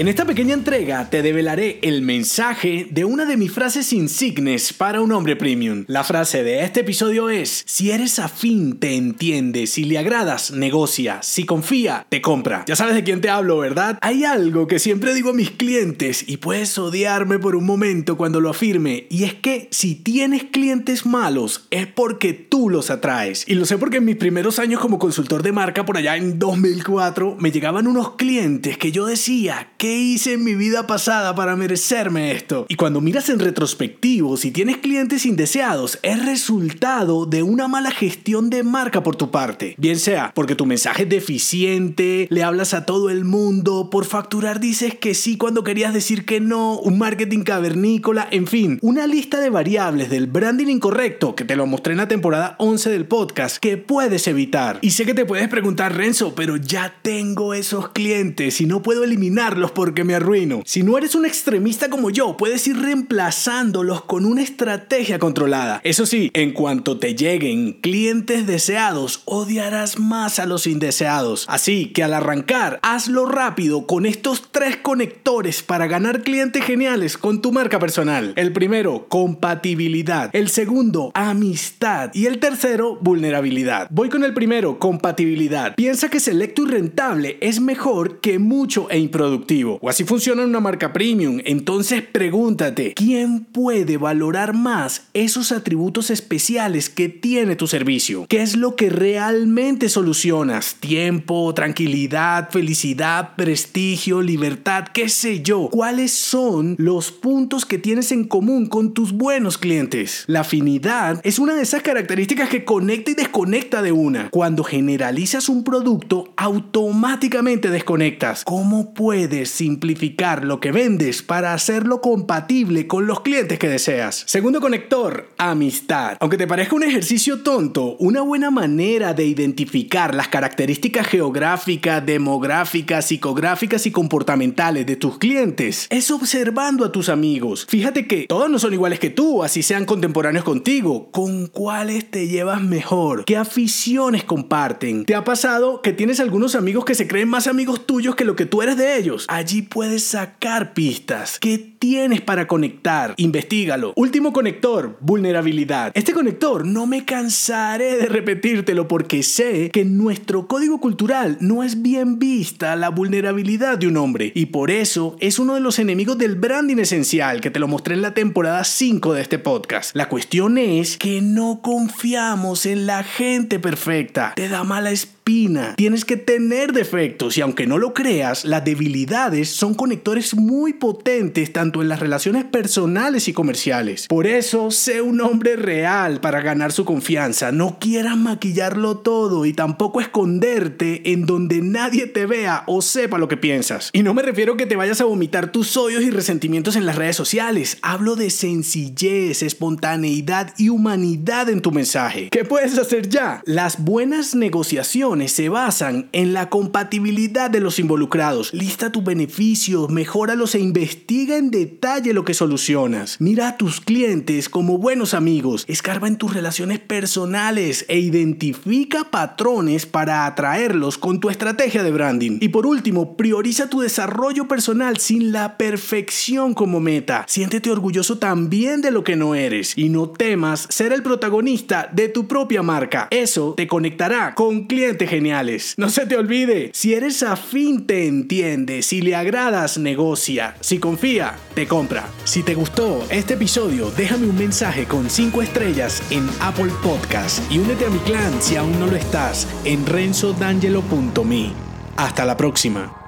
En esta pequeña entrega te develaré el mensaje de una de mis frases insignes para un hombre premium. La frase de este episodio es, si eres afín, te entiende, si le agradas, negocia, si confía, te compra. Ya sabes de quién te hablo, ¿verdad? Hay algo que siempre digo a mis clientes y puedes odiarme por un momento cuando lo afirme, y es que si tienes clientes malos es porque tú los atraes. Y lo sé porque en mis primeros años como consultor de marca por allá en 2004 me llegaban unos clientes que yo decía que ¿Qué hice en mi vida pasada para merecerme esto? Y cuando miras en retrospectivo, si tienes clientes indeseados, es resultado de una mala gestión de marca por tu parte. Bien sea porque tu mensaje es deficiente, le hablas a todo el mundo, por facturar dices que sí cuando querías decir que no, un marketing cavernícola, en fin, una lista de variables del branding incorrecto que te lo mostré en la temporada 11 del podcast que puedes evitar. Y sé que te puedes preguntar, Renzo, pero ya tengo esos clientes y no puedo eliminarlos porque me arruino. Si no eres un extremista como yo, puedes ir reemplazándolos con una estrategia controlada. Eso sí, en cuanto te lleguen clientes deseados, odiarás más a los indeseados. Así que al arrancar, hazlo rápido con estos tres conectores para ganar clientes geniales con tu marca personal. El primero, compatibilidad. El segundo, amistad. Y el tercero, vulnerabilidad. Voy con el primero, compatibilidad. Piensa que selecto y rentable es mejor que mucho e improductivo o así funciona una marca premium. Entonces pregúntate, ¿quién puede valorar más esos atributos especiales que tiene tu servicio? ¿Qué es lo que realmente solucionas? Tiempo, tranquilidad, felicidad, prestigio, libertad, qué sé yo. ¿Cuáles son los puntos que tienes en común con tus buenos clientes? La afinidad es una de esas características que conecta y desconecta de una. Cuando generalizas un producto, automáticamente desconectas. ¿Cómo puedes simplificar lo que vendes para hacerlo compatible con los clientes que deseas. Segundo conector, amistad. Aunque te parezca un ejercicio tonto, una buena manera de identificar las características geográficas, demográficas, psicográficas y comportamentales de tus clientes es observando a tus amigos. Fíjate que todos no son iguales que tú, así sean contemporáneos contigo. ¿Con cuáles te llevas mejor? ¿Qué aficiones comparten? ¿Te ha pasado que tienes algunos amigos que se creen más amigos tuyos que lo que tú eres de ellos? Allí puedes sacar pistas. ¿Qué tienes para conectar? Investígalo. Último conector, vulnerabilidad. Este conector no me cansaré de repetírtelo porque sé que en nuestro código cultural no es bien vista la vulnerabilidad de un hombre y por eso es uno de los enemigos del branding esencial que te lo mostré en la temporada 5 de este podcast. La cuestión es que no confiamos en la gente perfecta. Te da mala Tienes que tener defectos y aunque no lo creas, las debilidades son conectores muy potentes tanto en las relaciones personales y comerciales. Por eso, sé un hombre real para ganar su confianza. No quieras maquillarlo todo y tampoco esconderte en donde nadie te vea o sepa lo que piensas. Y no me refiero a que te vayas a vomitar tus odios y resentimientos en las redes sociales. Hablo de sencillez, espontaneidad y humanidad en tu mensaje. ¿Qué puedes hacer ya? Las buenas negociaciones se basan en la compatibilidad de los involucrados. Lista tus beneficios, mejóralos e investiga en detalle lo que solucionas. Mira a tus clientes como buenos amigos, escarba en tus relaciones personales e identifica patrones para atraerlos con tu estrategia de branding. Y por último, prioriza tu desarrollo personal sin la perfección como meta. Siéntete orgulloso también de lo que no eres y no temas ser el protagonista de tu propia marca. Eso te conectará con clientes geniales. No se te olvide, si eres afín te entiende, si le agradas negocia, si confía te compra. Si te gustó este episodio, déjame un mensaje con 5 estrellas en Apple Podcast y únete a mi clan si aún no lo estás en renzodangelo.me. Hasta la próxima.